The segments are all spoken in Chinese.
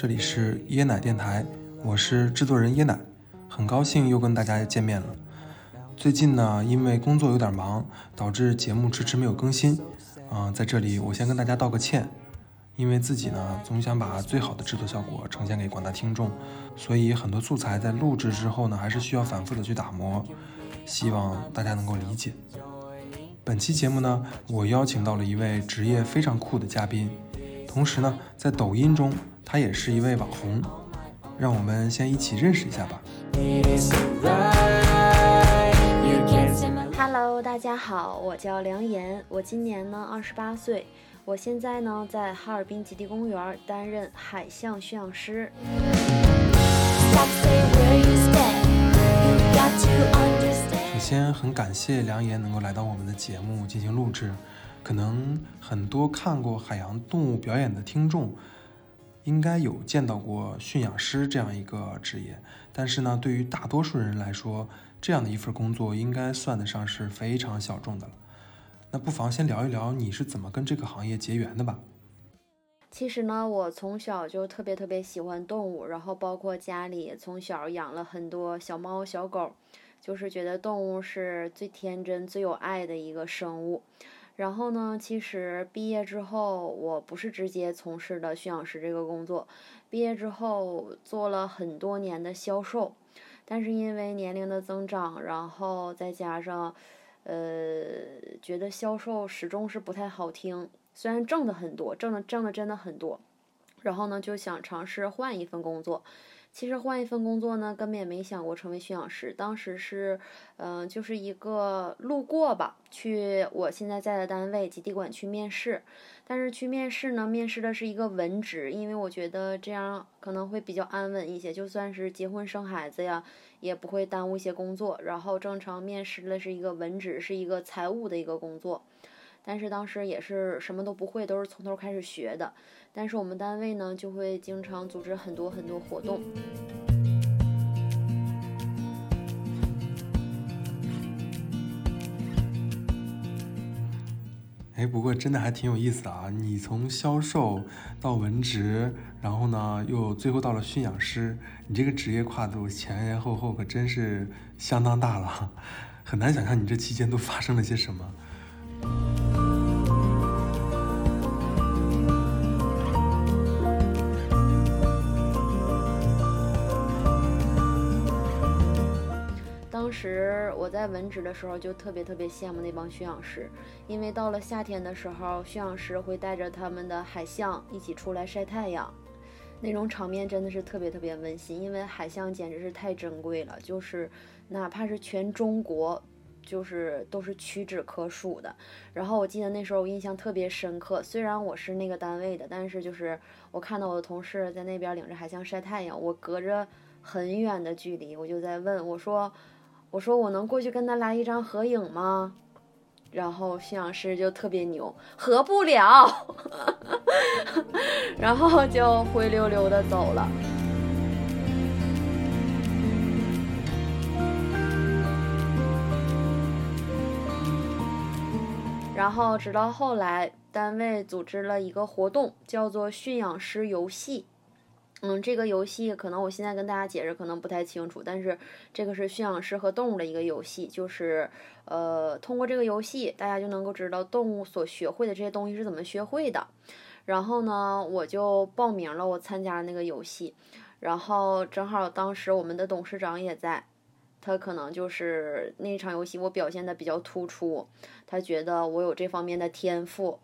这里是椰奶电台，我是制作人椰奶，很高兴又跟大家见面了。最近呢，因为工作有点忙，导致节目迟迟没有更新。啊，在这里我先跟大家道个歉，因为自己呢总想把最好的制作效果呈现给广大听众，所以很多素材在录制之后呢，还是需要反复的去打磨，希望大家能够理解。本期节目呢，我邀请到了一位职业非常酷的嘉宾。同时呢，在抖音中，他也是一位网红，让我们先一起认识一下吧。Hello，大家好，我叫梁岩，我今年呢二十八岁，我现在呢在哈尔滨极地公园担任海象驯养师。首先，很感谢梁岩能够来到我们的节目进行录制。可能很多看过海洋动物表演的听众，应该有见到过驯养师这样一个职业。但是呢，对于大多数人来说，这样的一份工作应该算得上是非常小众的了。那不妨先聊一聊你是怎么跟这个行业结缘的吧。其实呢，我从小就特别特别喜欢动物，然后包括家里从小养了很多小猫小狗，就是觉得动物是最天真、最有爱的一个生物。然后呢，其实毕业之后，我不是直接从事的驯养师这个工作，毕业之后做了很多年的销售，但是因为年龄的增长，然后再加上，呃，觉得销售始终是不太好听，虽然挣的很多，挣的挣的真的很多，然后呢，就想尝试换一份工作。其实换一份工作呢，根本也没想过成为驯养师。当时是，嗯，就是一个路过吧，去我现在在的单位极地馆去面试。但是去面试呢，面试的是一个文职，因为我觉得这样可能会比较安稳一些，就算是结婚生孩子呀，也不会耽误一些工作。然后正常面试的是一个文职，是一个财务的一个工作。但是当时也是什么都不会，都是从头开始学的。但是我们单位呢，就会经常组织很多很多活动。哎，不过真的还挺有意思的啊！你从销售到文职，然后呢，又最后到了驯养师，你这个职业跨度前前后后可真是相当大了，很难想象你这期间都发生了些什么。当时我在文职的时候，就特别特别羡慕那帮驯养师，因为到了夏天的时候，驯养师会带着他们的海象一起出来晒太阳，那种场面真的是特别特别温馨。因为海象简直是太珍贵了，就是哪怕是全中国，就是都是屈指可数的。然后我记得那时候我印象特别深刻，虽然我是那个单位的，但是就是我看到我的同事在那边领着海象晒太阳，我隔着很远的距离，我就在问我说。我说我能过去跟他来一张合影吗？然后驯养师就特别牛，合不了，然后就灰溜溜的走了。然后直到后来，单位组织了一个活动，叫做驯养师游戏。嗯，这个游戏可能我现在跟大家解释可能不太清楚，但是这个是驯养师和动物的一个游戏，就是呃，通过这个游戏，大家就能够知道动物所学会的这些东西是怎么学会的。然后呢，我就报名了，我参加那个游戏，然后正好当时我们的董事长也在，他可能就是那场游戏我表现的比较突出，他觉得我有这方面的天赋。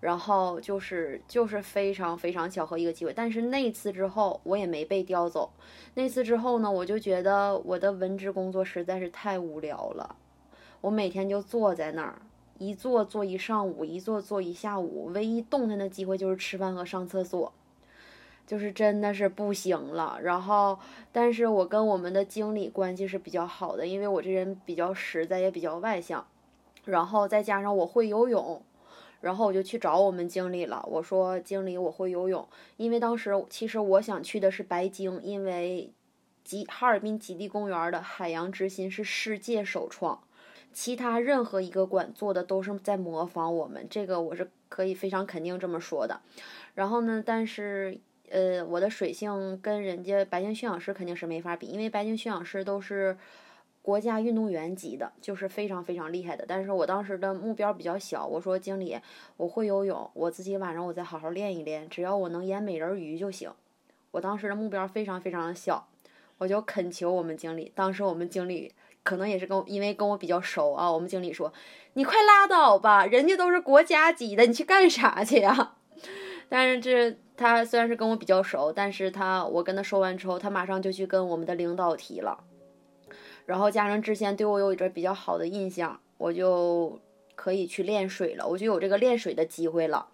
然后就是就是非常非常巧合一个机会，但是那次之后我也没被调走。那次之后呢，我就觉得我的文职工作实在是太无聊了。我每天就坐在那儿，一坐坐一上午，一坐坐一下午，唯一动弹的机会就是吃饭和上厕所，就是真的是不行了。然后，但是我跟我们的经理关系是比较好的，因为我这人比较实在，也比较外向，然后再加上我会游泳。然后我就去找我们经理了，我说：“经理，我会游泳。”因为当时其实我想去的是白鲸，因为极哈尔滨极地公园的海洋之心是世界首创，其他任何一个馆做的都是在模仿我们，这个我是可以非常肯定这么说的。然后呢，但是呃，我的水性跟人家白鲸驯养师肯定是没法比，因为白鲸驯养师都是国家运动员级的，就是非常非常厉害的。但是我当时的目标比较小，我说经理，我会游泳，我自己晚上我再好好练一练，只要我能演美人鱼就行。我当时的目标非常非常的小，我就恳求我们经理。当时我们经理可能也是跟因为跟我比较熟啊，我们经理说：“你快拉倒吧，人家都是国家级的，你去干啥去呀？” 但是这他虽然是跟我比较熟，但是他我跟他说完之后，他马上就去跟我们的领导提了，然后加上之前对我有一个比较好的印象，我就可以去练水了，我就有这个练水的机会了。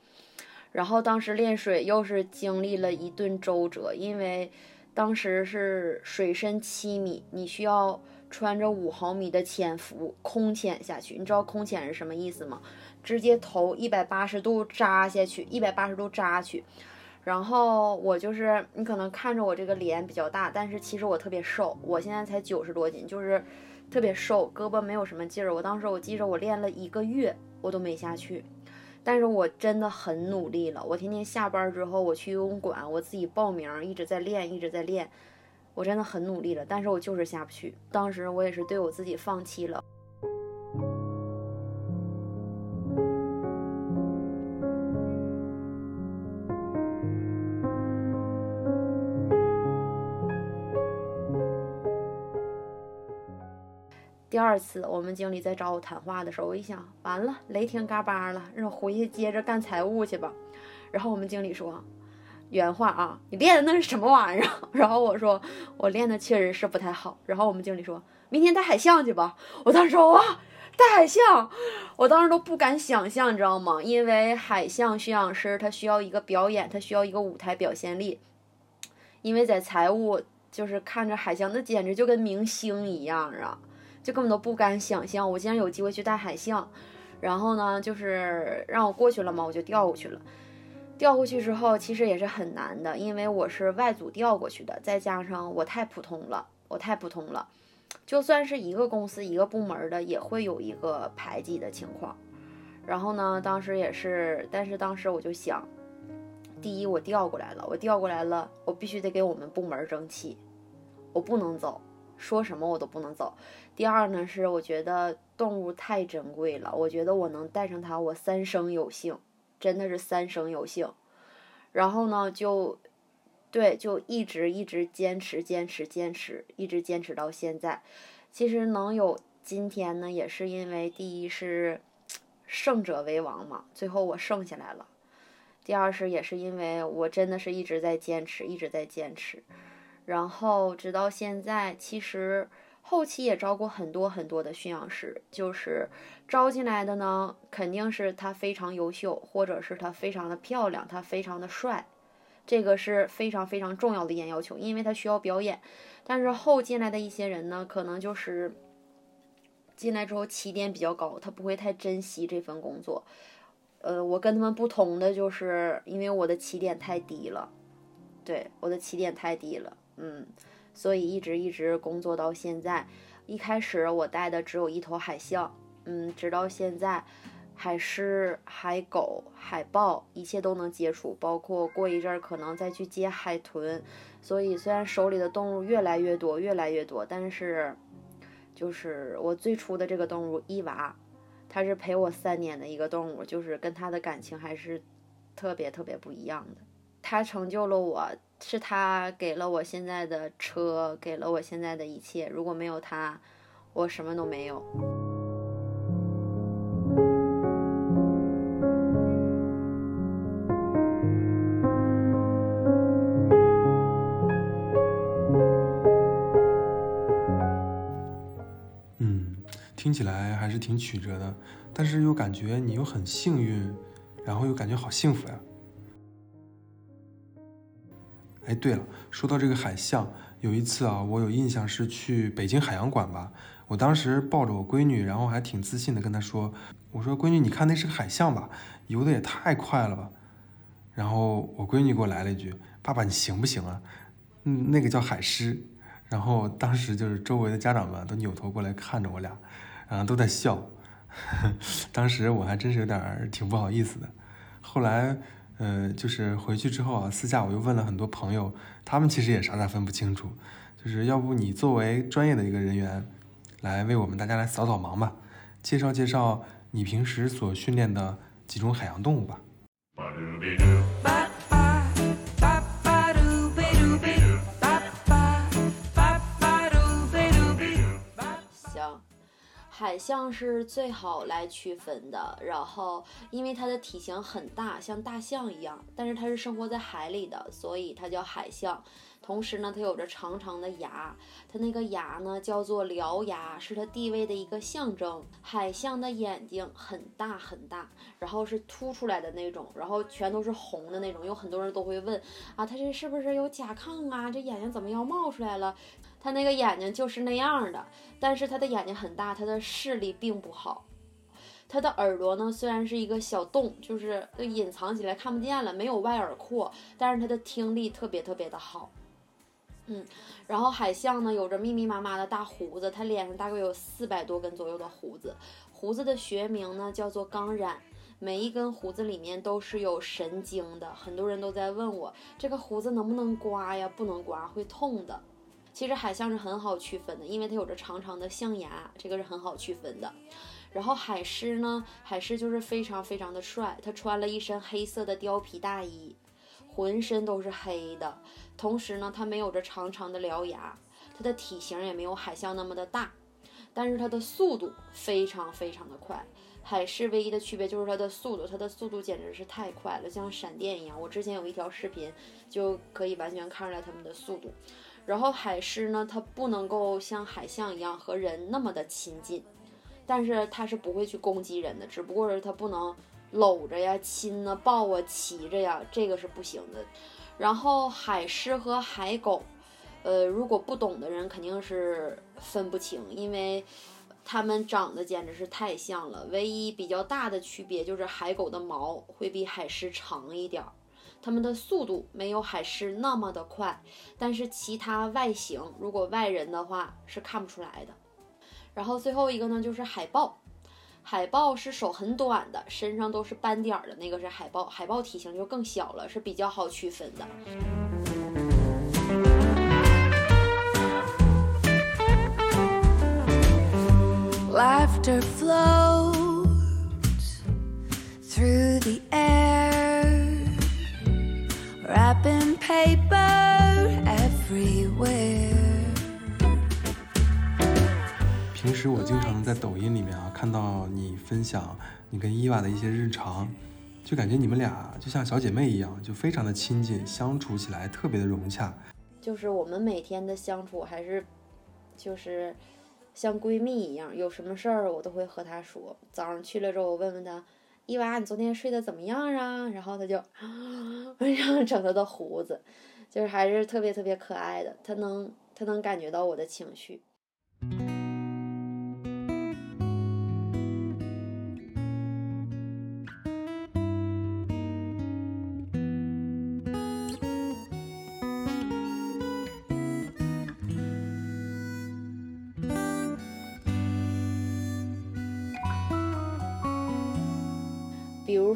然后当时练水又是经历了一顿周折，因为当时是水深七米，你需要穿着五毫米的潜伏空潜下去，你知道空潜是什么意思吗？直接头一百八十度扎下去，一百八十度扎去，然后我就是你可能看着我这个脸比较大，但是其实我特别瘦，我现在才九十多斤，就是特别瘦，胳膊没有什么劲儿。我当时我记着我练了一个月，我都没下去，但是我真的很努力了。我天天下班之后我去游泳馆，我自己报名，一直在练，一直在练，我真的很努力了，但是我就是下不去。当时我也是对我自己放弃了。第二次，我们经理在找我谈话的时候，我一想，完了，雷霆嘎巴了，让我回去接着干财务去吧。然后我们经理说，原话啊，你练的那是什么玩意儿？然后我说，我练的确实是不太好。然后我们经理说，明天带海象去吧。我当时，哇，带海象，我当时都不敢想象，你知道吗？因为海象驯养师他需要一个表演，他需要一个舞台表现力。因为在财务，就是看着海象，那简直就跟明星一样啊。就根本都不敢想象，我竟然有机会去带海象，然后呢，就是让我过去了嘛，我就调过去了。调过去之后，其实也是很难的，因为我是外组调过去的，再加上我太普通了，我太普通了。就算是一个公司一个部门的，也会有一个排挤的情况。然后呢，当时也是，但是当时我就想，第一，我调过来了，我调过来了，我必须得给我们部门争气，我不能走。说什么我都不能走。第二呢，是我觉得动物太珍贵了，我觉得我能带上它，我三生有幸，真的是三生有幸。然后呢，就，对，就一直一直坚持坚持坚持，一直坚持到现在。其实能有今天呢，也是因为第一是胜者为王嘛，最后我胜下来了。第二是也是因为我真的是一直在坚持，一直在坚持。然后直到现在，其实后期也招过很多很多的驯养师，就是招进来的呢，肯定是他非常优秀，或者是他非常的漂亮，他非常的帅，这个是非常非常重要的一点要求，因为他需要表演。但是后进来的一些人呢，可能就是进来之后起点比较高，他不会太珍惜这份工作。呃，我跟他们不同的就是，因为我的起点太低了，对，我的起点太低了。嗯，所以一直一直工作到现在。一开始我带的只有一头海象，嗯，直到现在，海狮、海狗、海豹一切都能接触，包括过一阵儿可能再去接海豚。所以虽然手里的动物越来越多，越来越多，但是就是我最初的这个动物伊娃，它是陪我三年的一个动物，就是跟它的感情还是特别特别不一样的。它成就了我。是他给了我现在的车，给了我现在的一切。如果没有他，我什么都没有。嗯，听起来还是挺曲折的，但是又感觉你又很幸运，然后又感觉好幸福呀。哎，对了，说到这个海象，有一次啊，我有印象是去北京海洋馆吧。我当时抱着我闺女，然后还挺自信的跟她说：“我说闺女，你看那是个海象吧？游的也太快了吧！”然后我闺女给我来了一句：“爸爸，你行不行啊？嗯，那个叫海狮。”然后当时就是周围的家长们都扭头过来看着我俩，然后都在笑。当时我还真是有点挺不好意思的。后来。呃，就是回去之后啊，私下我又问了很多朋友，他们其实也傻傻分不清楚。就是要不你作为专业的一个人员，来为我们大家来扫扫盲吧，介绍介绍你平时所训练的几种海洋动物吧。海象是最好来区分的，然后因为它的体型很大，像大象一样，但是它是生活在海里的，所以它叫海象。同时呢，它有着长长的牙，它那个牙呢叫做獠牙，是它地位的一个象征。海象的眼睛很大很大，然后是凸出来的那种，然后全都是红的那种。有很多人都会问啊，它这是不是有甲亢啊？这眼睛怎么要冒出来了？它那个眼睛就是那样的，但是它的眼睛很大，它的视力并不好。它的耳朵呢，虽然是一个小洞，就是隐藏起来看不见了，没有外耳廓，但是它的听力特别特别的好。嗯，然后海象呢，有着密密麻麻的大胡子，它脸上大概有四百多根左右的胡子。胡子的学名呢叫做钢染，每一根胡子里面都是有神经的。很多人都在问我，这个胡子能不能刮呀？不能刮，会痛的。其实海象是很好区分的，因为它有着长长的象牙，这个是很好区分的。然后海狮呢，海狮就是非常非常的帅，他穿了一身黑色的貂皮大衣，浑身都是黑的。同时呢，它没有着长长的獠牙，它的体型也没有海象那么的大，但是它的速度非常非常的快。海狮唯一的区别就是它的速度，它的速度简直是太快了，像闪电一样。我之前有一条视频就可以完全看出来它们的速度。然后海狮呢，它不能够像海象一样和人那么的亲近，但是它是不会去攻击人的，只不过是它不能搂着呀、亲啊、抱啊、骑着呀，这个是不行的。然后海狮和海狗，呃，如果不懂的人肯定是分不清，因为它们长得简直是太像了。唯一比较大的区别就是海狗的毛会比海狮长一点儿。它们的速度没有海狮那么的快，但是其他外形，如果外人的话是看不出来的。然后最后一个呢，就是海豹。海豹是手很短的，身上都是斑点的，那个是海豹。海豹体型就更小了，是比较好区分的。Laughter flows through the air. 平时我经常在抖音里面啊看到你分享你跟伊娃的一些日常，就感觉你们俩就像小姐妹一样，就非常的亲近，相处起来特别的融洽。就是我们每天的相处还是就是像闺蜜一样，有什么事儿我都会和她说。早上去了之后，我问问她。伊娃，你昨天睡得怎么样啊？然后他就，然后整他的胡子，就是还是特别特别可爱的，他能他能感觉到我的情绪。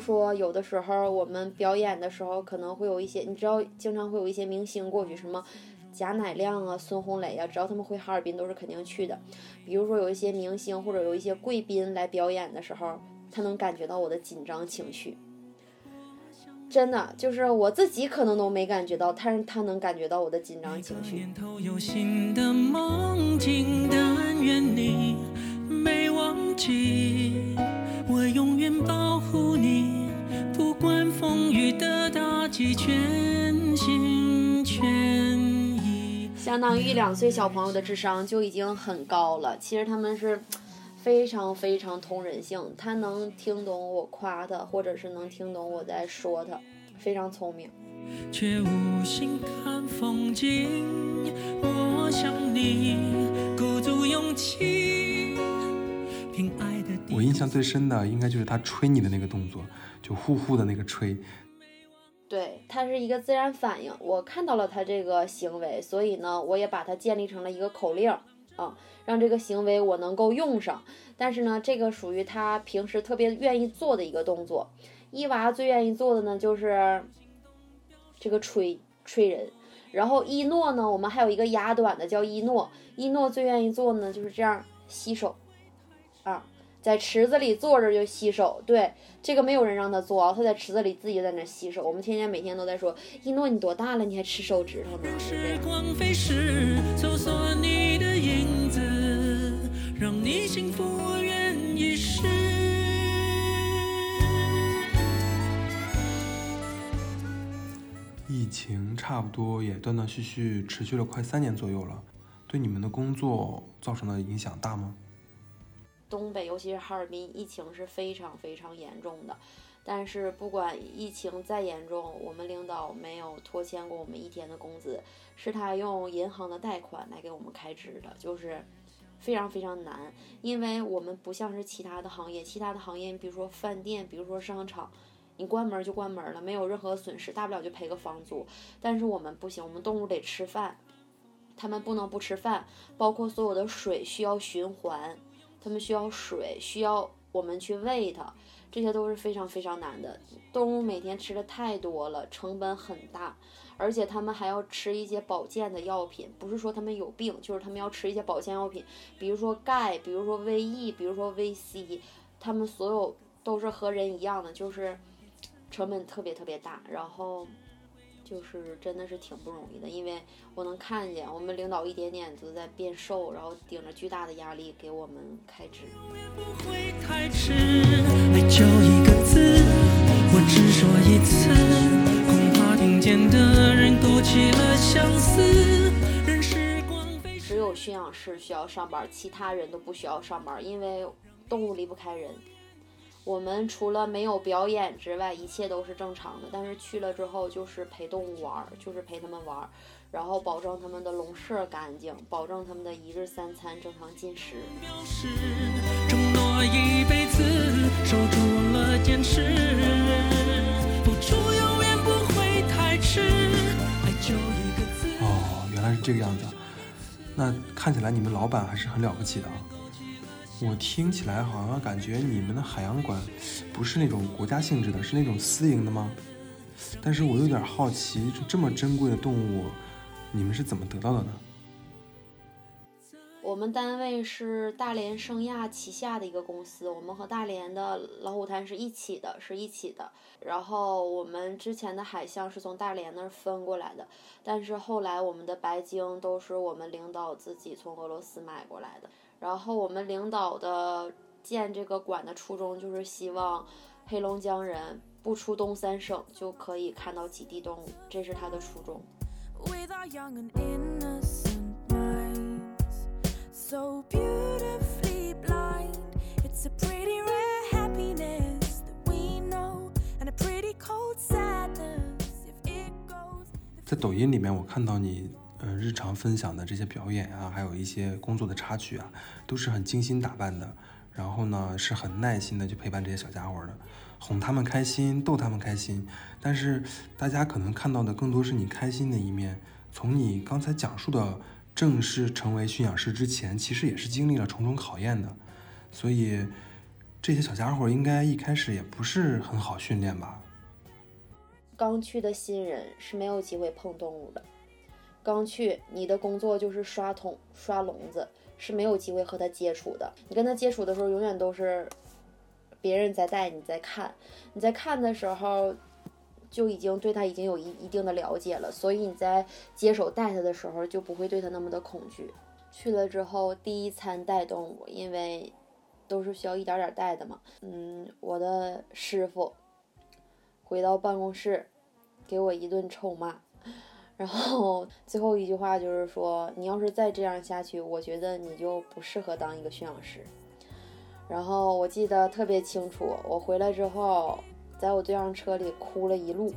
说，有的时候我们表演的时候，可能会有一些，你知道，经常会有一些明星过去，什么贾乃亮啊、孙红雷啊，只要他们回哈尔滨，都是肯定去的。比如说，有一些明星或者有一些贵宾来表演的时候，他能感觉到我的紧张情绪。真的，就是我自己可能都没感觉到，但是他能感觉到我的紧张情绪。我永远保护你，全心全意。相当于一两岁小朋友的智商就已经很高了。其实他们是非常非常通人性，他能听懂我夸他，或者是能听懂我在说他，非常聪明。却无心看风景，我想你鼓足勇气，凭爱。我印象最深的应该就是他吹你的那个动作，就呼呼的那个吹。对，它是一个自然反应。我看到了他这个行为，所以呢，我也把它建立成了一个口令啊，让这个行为我能够用上。但是呢，这个属于他平时特别愿意做的一个动作。伊娃最愿意做的呢就是这个吹吹人，然后一诺呢，我们还有一个牙短的叫一诺，一诺最愿意做的呢就是这样洗手，啊，在池子里坐着就洗手，对，这个没有人让他做啊，他在池子里自己在那洗手，我们天天每天都在说，一诺你多大了，你还吃手指头呢？时光飞逝，搜索你的影子，让你幸福，我愿意试。疫情差不多也断断续续持续了快三年左右了，对你们的工作造成的影响大吗？东北，尤其是哈尔滨，疫情是非常非常严重的。但是不管疫情再严重，我们领导没有拖欠过我们一天的工资，是他用银行的贷款来给我们开支的，就是非常非常难。因为我们不像是其他的行业，其他的行业，比如说饭店，比如说商场，你关门就关门了，没有任何损失，大不了就赔个房租。但是我们不行，我们动物得吃饭，他们不能不吃饭，包括所有的水需要循环。它们需要水，需要我们去喂它，这些都是非常非常难的。动物每天吃的太多了，成本很大，而且它们还要吃一些保健的药品，不是说它们有病，就是它们要吃一些保健药品，比如说钙，比如说维 E，比如说维 C，它们所有都是和人一样的，就是成本特别特别大，然后。就是真的是挺不容易的，因为我能看见我们领导一点点都在变瘦，然后顶着巨大的压力给我们开支。只有驯养师需要上班，其他人都不需要上班，因为动物离不开人。我们除了没有表演之外，一切都是正常的。但是去了之后，就是陪动物玩儿，就是陪他们玩儿，然后保证他们的笼舍干净，保证他们的一日三餐正常进食。承诺一辈子，守住了坚持，付出永远不会太迟，爱就一个字。哦，原来是这个样子。那看起来你们老板还是很了不起的啊。我听起来好像感觉你们的海洋馆不是那种国家性质的，是那种私营的吗？但是我有点好奇，就这么珍贵的动物，你们是怎么得到的呢？我们单位是大连圣亚旗下的一个公司，我们和大连的老虎滩是一起的，是一起的。然后我们之前的海象是从大连那儿分过来的，但是后来我们的白鲸都是我们领导自己从俄罗斯买过来的。然后我们领导的建这个馆的初衷就是希望黑龙江人不出东三省就可以看到极地动物，这是他的初衷。with our young and innocent minds, so beautifully blind. It's a pretty rare happiness that we know, and a pretty cold sadness if it goes. 在抖音里面，我看到你呃日常分享的这些表演啊，还有一些工作的插曲啊，都是很精心打扮的，然后呢是很耐心的去陪伴这些小家伙的，哄他们开心，逗他们开心。但是大家可能看到的更多是你开心的一面。从你刚才讲述的正式成为驯养师之前，其实也是经历了重重考验的，所以这些小家伙应该一开始也不是很好训练吧？刚去的新人是没有机会碰动物的。刚去，你的工作就是刷桶、刷笼子，是没有机会和它接触的。你跟它接触的时候，永远都是别人在带，你在看。你在看的时候，就已经对它已经有一一定的了解了，所以你在接手带它的时候，就不会对它那么的恐惧。去了之后，第一餐带动物，因为都是需要一点点带的嘛。嗯，我的师傅回到办公室，给我一顿臭骂。然后 最后一句话就是说，你要是再这样下去，我觉得你就不适合当一个驯养师。然后我记得特别清楚，我回来之后，在我对象车里哭了一路，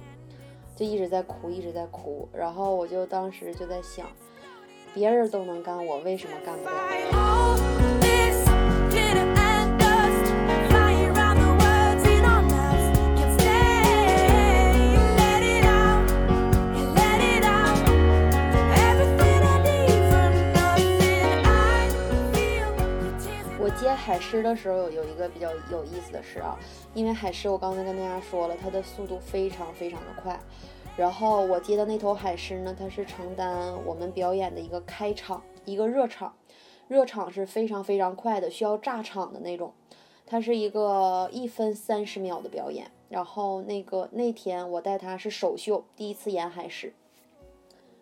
就一直在哭，一直在哭。然后我就当时就在想，别人都能干，我为什么干不了？海狮的时候有有一个比较有意思的事啊，因为海狮我刚才跟大家说了，它的速度非常非常的快。然后我接的那头海狮呢，它是承担我们表演的一个开场，一个热场，热场是非常非常快的，需要炸场的那种。它是一个一分三十秒的表演。然后那个那天我带它是首秀，第一次演海狮，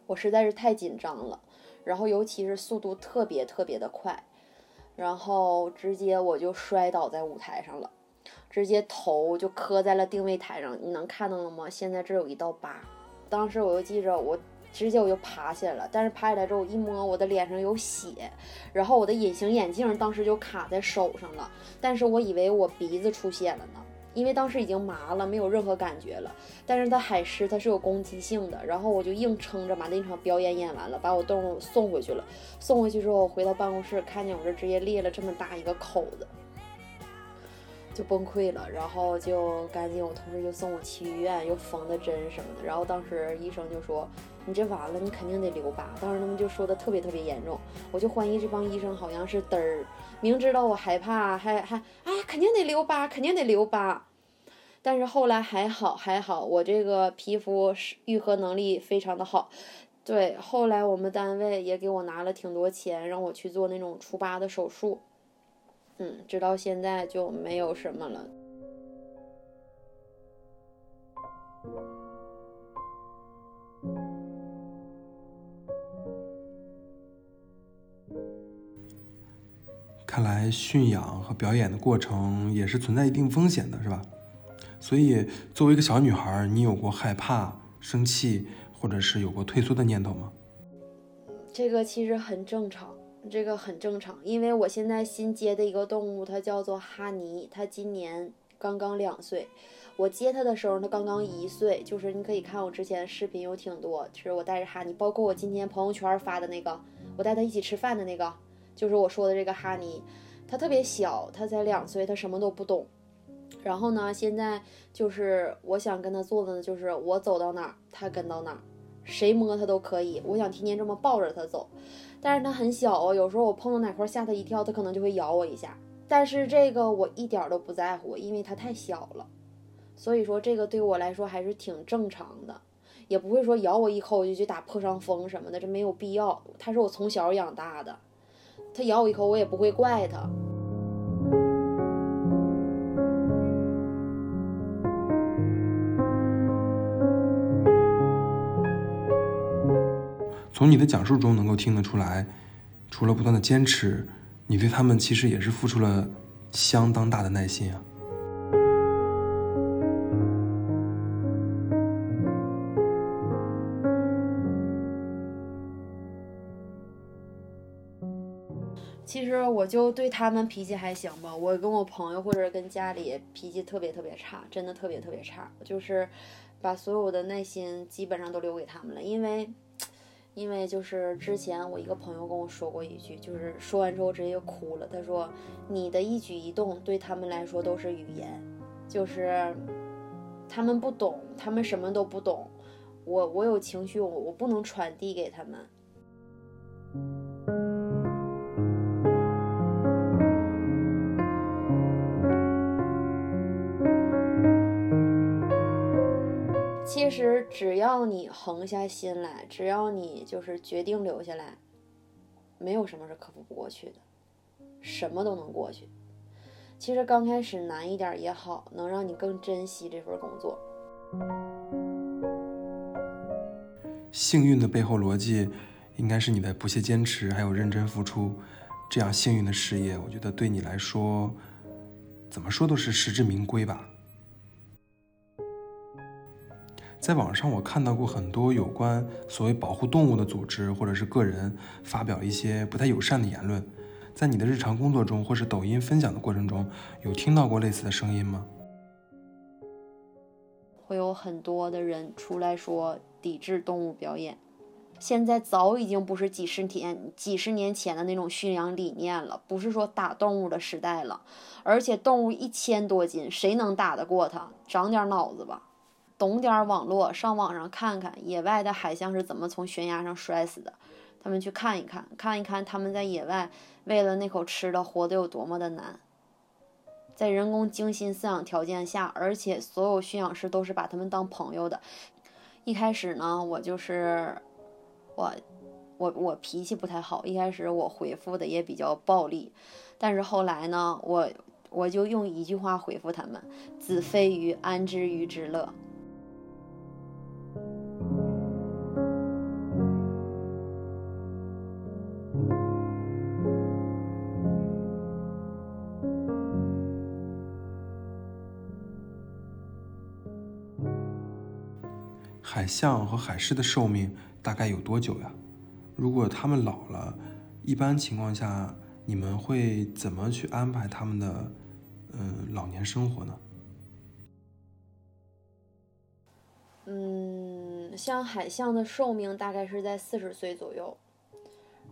我实在是太紧张了。然后尤其是速度特别特别的快，然后直接我就摔倒在舞台上了，直接头就磕在了定位台上，你能看到了吗？现在这有一道疤。当时我就记着，我直接我就爬起来了，但是爬起来之后一摸，我的脸上有血，然后我的隐形眼镜当时就卡在手上了，但是我以为我鼻子出血了呢。因为当时已经麻了，没有任何感觉了。但是它海狮它是有攻击性的，然后我就硬撑着把那场表演演完了，把我动物送回去了。送回去之后，回到办公室，看见我这直接裂了这么大一个口子，就崩溃了。然后就赶紧，我同事就送我去医院，又缝的针什么的。然后当时医生就说：“你这完了，你肯定得留疤。”当时他们就说的特别特别严重，我就怀疑这帮医生好像是嘚儿。明知道我害怕，还还哎，肯定得留疤，肯定得留疤。但是后来还好，还好，我这个皮肤是愈合能力非常的好。对，后来我们单位也给我拿了挺多钱，让我去做那种除疤的手术。嗯，直到现在就没有什么了。看来驯养和表演的过程也是存在一定风险的，是吧？所以作为一个小女孩，你有过害怕、生气，或者是有过退缩的念头吗？这个其实很正常，这个很正常，因为我现在新接的一个动物，它叫做哈尼，它今年刚刚两岁。我接它的时候，它刚刚一岁，就是你可以看我之前视频有挺多，是我带着哈尼，包括我今天朋友圈发的那个，我带它一起吃饭的那个，就是我说的这个哈尼，它特别小，它才两岁，它什么都不懂。然后呢，现在就是我想跟它做的呢，就是我走到哪儿，它跟到哪儿，谁摸它都可以。我想天天这么抱着它走，但是它很小哦，有时候我碰到哪块吓它一跳，它可能就会咬我一下。但是这个我一点都不在乎，因为它太小了。所以说这个对我来说还是挺正常的，也不会说咬我一口我就去打破伤风什么的，这没有必要。它是我从小养大的，它咬我一口我也不会怪它。从你的讲述中能够听得出来，除了不断的坚持，你对他们其实也是付出了相当大的耐心啊。其实我就对他们脾气还行吧，我跟我朋友或者跟家里脾气特别特别差，真的特别特别差，就是把所有的耐心基本上都留给他们了，因为，因为就是之前我一个朋友跟我说过一句，就是说完之后直接就哭了，他说你的一举一动对他们来说都是语言，就是他们不懂，他们什么都不懂，我我有情绪，我我不能传递给他们。其实只要你横下心来，只要你就是决定留下来，没有什么是克服不过去的，什么都能过去。其实刚开始难一点也好，能让你更珍惜这份工作。幸运的背后逻辑，应该是你的不懈坚持，还有认真付出。这样幸运的事业，我觉得对你来说，怎么说都是实至名归吧。在网上我看到过很多有关所谓保护动物的组织或者是个人发表一些不太友善的言论，在你的日常工作中或是抖音分享的过程中，有听到过类似的声音吗？会有很多的人出来说抵制动物表演，现在早已经不是几十年、几十年前的那种驯养理念了，不是说打动物的时代了，而且动物一千多斤，谁能打得过它？长点脑子吧！懂点网络，上网上看看野外的海象是怎么从悬崖上摔死的，他们去看一看，看一看他们在野外为了那口吃的活得有多么的难。在人工精心饲养条件下，而且所有驯养师都是把他们当朋友的。一开始呢，我就是我我我脾气不太好，一开始我回复的也比较暴力，但是后来呢，我我就用一句话回复他们：“子非鱼，安知鱼之乐。”海象和海狮的寿命大概有多久呀？如果它们老了，一般情况下你们会怎么去安排它们的嗯老年生活呢？嗯，像海象的寿命大概是在四十岁左右，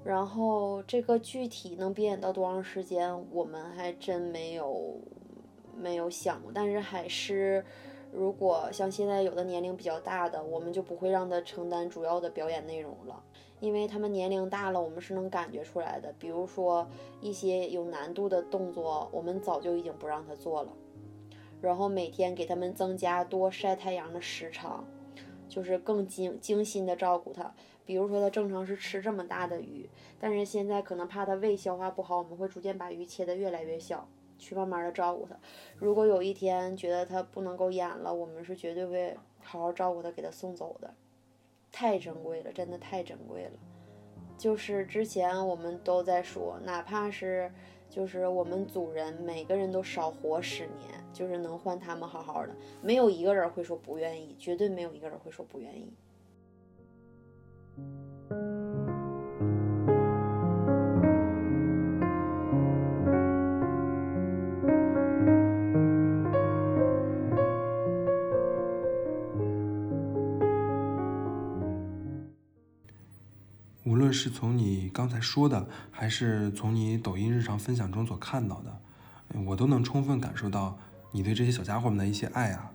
然后这个具体能闭眼到多长时间，我们还真没有没有想过。但是海狮，如果像现在有的年龄比较大的，我们就不会让他承担主要的表演内容了，因为他们年龄大了，我们是能感觉出来的。比如说一些有难度的动作，我们早就已经不让他做了。然后每天给他们增加多晒太阳的时长，就是更精精心的照顾他。比如说，他正常是吃这么大的鱼，但是现在可能怕他胃消化不好，我们会逐渐把鱼切得越来越小，去慢慢的照顾它。如果有一天觉得它不能够演了，我们是绝对会好好照顾它，给它送走的。太珍贵了，真的太珍贵了。就是之前我们都在说，哪怕是就是我们组人每个人都少活十年，就是能换他们好好的，没有一个人会说不愿意，绝对没有一个人会说不愿意。是从你刚才说的，还是从你抖音日常分享中所看到的，我都能充分感受到你对这些小家伙们的一些爱啊，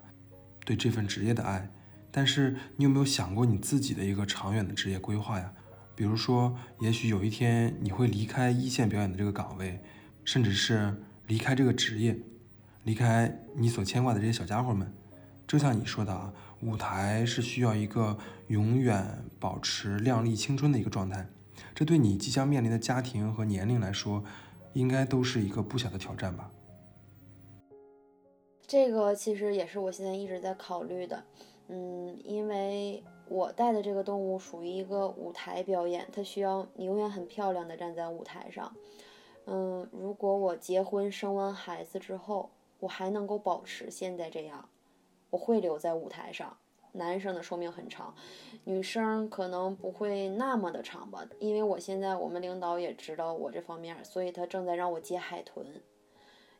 对这份职业的爱。但是你有没有想过你自己的一个长远的职业规划呀？比如说，也许有一天你会离开一线表演的这个岗位，甚至是离开这个职业，离开你所牵挂的这些小家伙们。就像你说的啊，舞台是需要一个永远保持靓丽青春的一个状态，这对你即将面临的家庭和年龄来说，应该都是一个不小的挑战吧？这个其实也是我现在一直在考虑的，嗯，因为我带的这个动物属于一个舞台表演，它需要你永远很漂亮的站在舞台上。嗯，如果我结婚生完孩子之后，我还能够保持现在这样，我会留在舞台上。男生的寿命很长，女生可能不会那么的长吧，因为我现在我们领导也知道我这方面，所以他正在让我接海豚。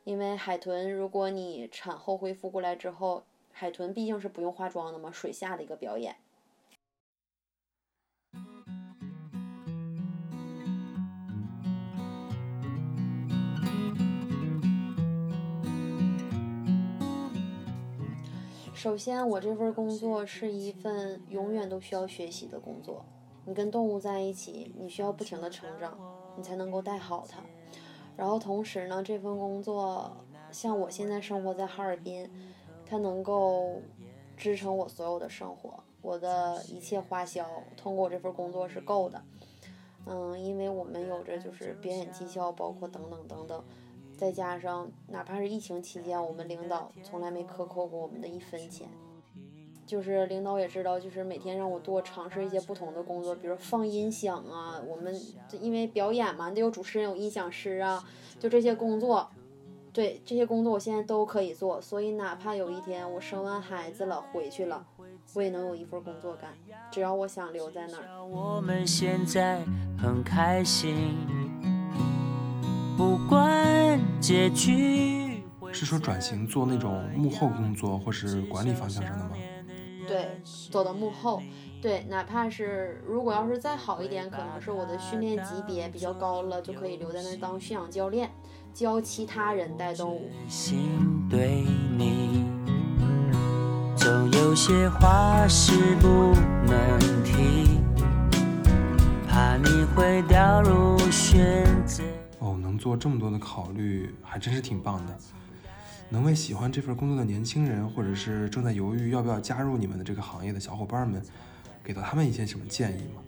因为海豚，如果你产后恢复过来之后，海豚毕竟是不用化妆的嘛，水下的一个表演。首先，我这份工作是一份永远都需要学习的工作。你跟动物在一起，你需要不停的成长，你才能够带好它。然后同时呢，这份工作像我现在生活在哈尔滨，它能够支撑我所有的生活，我的一切花销通过我这份工作是够的。嗯，因为我们有着就是表演绩效，包括等等等等，再加上哪怕是疫情期间，我们领导从来没克扣过我们的一分钱。就是领导也知道，就是每天让我多尝试一些不同的工作，比如放音响啊，我们因为表演嘛，得有主持人，有音响师啊，就这些工作，对这些工作我现在都可以做，所以哪怕有一天我生完孩子了回去了，我也能有一份工作干，只要我想留在那儿。我们现在很开心，不管结局会是说转型做那种幕后工作或是管理方向上的吗？对，走到幕后，对，哪怕是如果要是再好一点，可能是我的训练级别比较高了，就可以留在那儿当驯养教练，教其他人带动物。心对你，总有些话是不能提，怕你会掉入选择。做这么多的考虑，还真是挺棒的。能为喜欢这份工作的年轻人，或者是正在犹豫要不要加入你们的这个行业的小伙伴们，给到他们一些什么建议吗？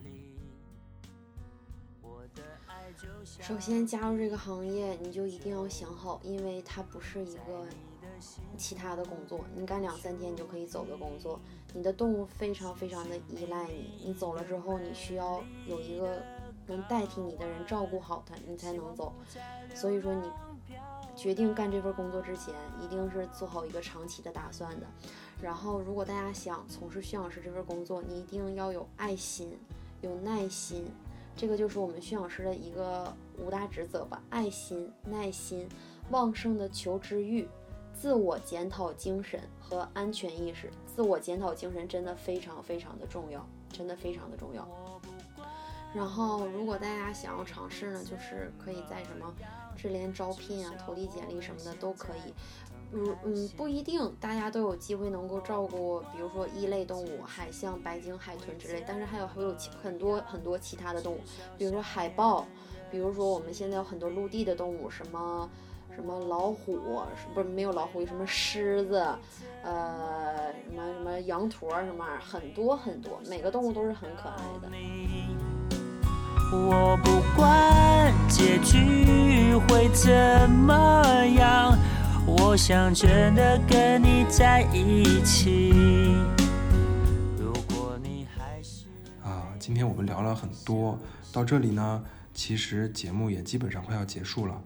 首先加入这个行业，你就一定要想好，因为它不是一个其他的工作，你干两三天你就可以走的工作。你的动物非常非常的依赖你，你走了之后，你需要有一个能代替你的人照顾好他，你才能走。所以说，你决定干这份工作之前，一定是做好一个长期的打算的。然后，如果大家想从事驯养师这份工作，你一定要有爱心，有耐心。这个就是我们驯养师的一个五大职责吧：爱心、耐心、旺盛的求知欲、自我检讨精神和安全意识。自我检讨精神真的非常非常的重要，真的非常的重要。然后，如果大家想要尝试呢，就是可以在什么智联招聘啊、投递简历什么的都可以。如嗯，不一定大家都有机会能够照顾，比如说一类动物，海象、白鲸、海豚之类，但是还有还有其很多很多其他的动物，比如说海豹，比如说我们现在有很多陆地的动物，什么什么老虎，不是没有老虎，什么狮子，呃，什么什么羊驼什么，很多很多，每个动物都是很可爱的。我不管结局会怎么样，我想真的跟你在一起。如果你还是啊，今天我们聊了很多，到这里呢，其实节目也基本上快要结束了。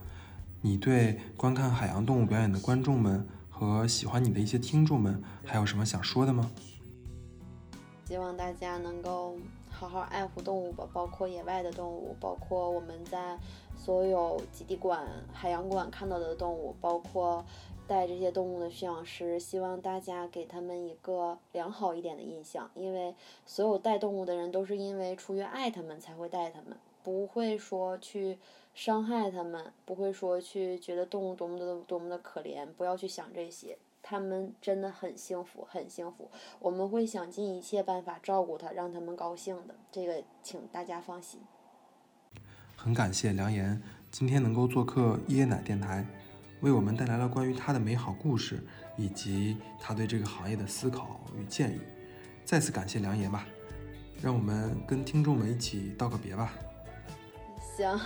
你对观看海洋动物表演的观众们和喜欢你的一些听众们，还有什么想说的吗？希望大家能够好好爱护动物吧，包括野外的动物，包括我们在所有极地馆、海洋馆看到的动物，包括带这些动物的驯养师。希望大家给他们一个良好一点的印象，因为所有带动物的人都是因为出于爱他们才会带他们，不会说去伤害他们，不会说去觉得动物多么的多么的可怜，不要去想这些。他们真的很幸福，很幸福。我们会想尽一切办法照顾他，让他们高兴的。这个，请大家放心。很感谢梁岩今天能够做客椰奶电台，为我们带来了关于他的美好故事，以及他对这个行业的思考与建议。再次感谢梁岩吧，让我们跟听众们一起道个别吧。行，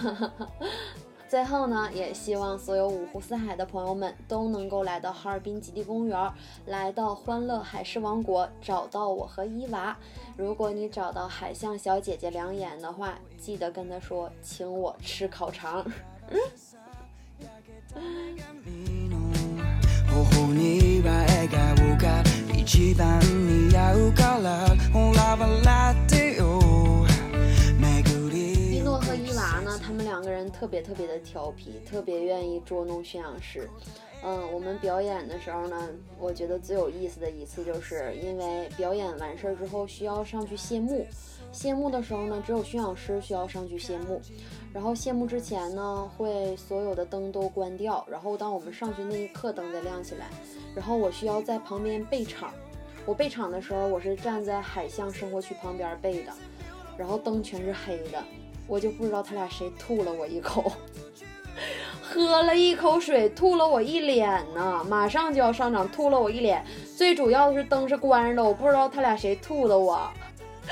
最后呢，也希望所有五湖四海的朋友们都能够来到哈尔滨极地公园，来到欢乐海狮王国，找到我和伊娃。如果你找到海象小姐姐梁眼的话，记得跟她说，请我吃烤肠。特别特别的调皮，特别愿意捉弄驯养师。嗯，我们表演的时候呢，我觉得最有意思的一次，就是因为表演完事儿之后需要上去谢幕。谢幕的时候呢，只有驯养师需要上去谢幕。然后谢幕之前呢，会所有的灯都关掉，然后当我们上去那一刻，灯再亮起来。然后我需要在旁边备场。我备场的时候，我是站在海象生活区旁边备的，然后灯全是黑的，我就不知道他俩谁吐了我一口。喝了一口水，吐了我一脸呢，马上就要上场，吐了我一脸。最主要的是灯是关着的，我不知道他俩谁吐的我。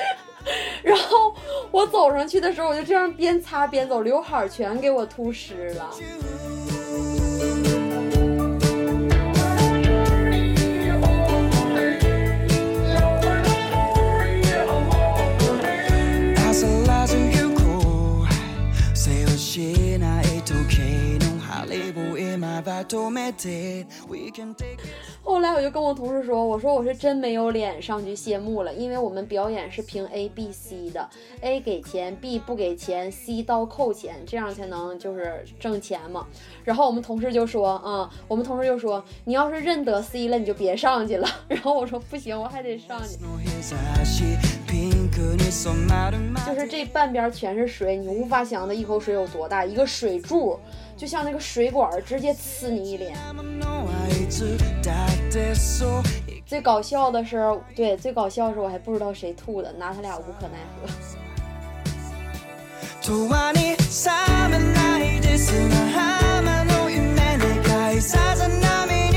然后我走上去的时候，我就这样边擦边走，刘海全给我吐湿了。后来我就跟我同事说，我说我是真没有脸上去谢幕了，因为我们表演是凭 A、B、C 的，A 给钱，B 不给钱，C 倒扣钱，这样才能就是挣钱嘛。然后我们同事就说，啊、我们同事就说，你要是认得 C 了，你就别上去了。然后我说不行，我还得上去。就是这半边全是水，你无法想的一口水有多大，一个水柱就像那个水管直接呲你一脸。最搞笑的是，对，最搞笑是我还不知道谁吐的，拿他俩无可奈何。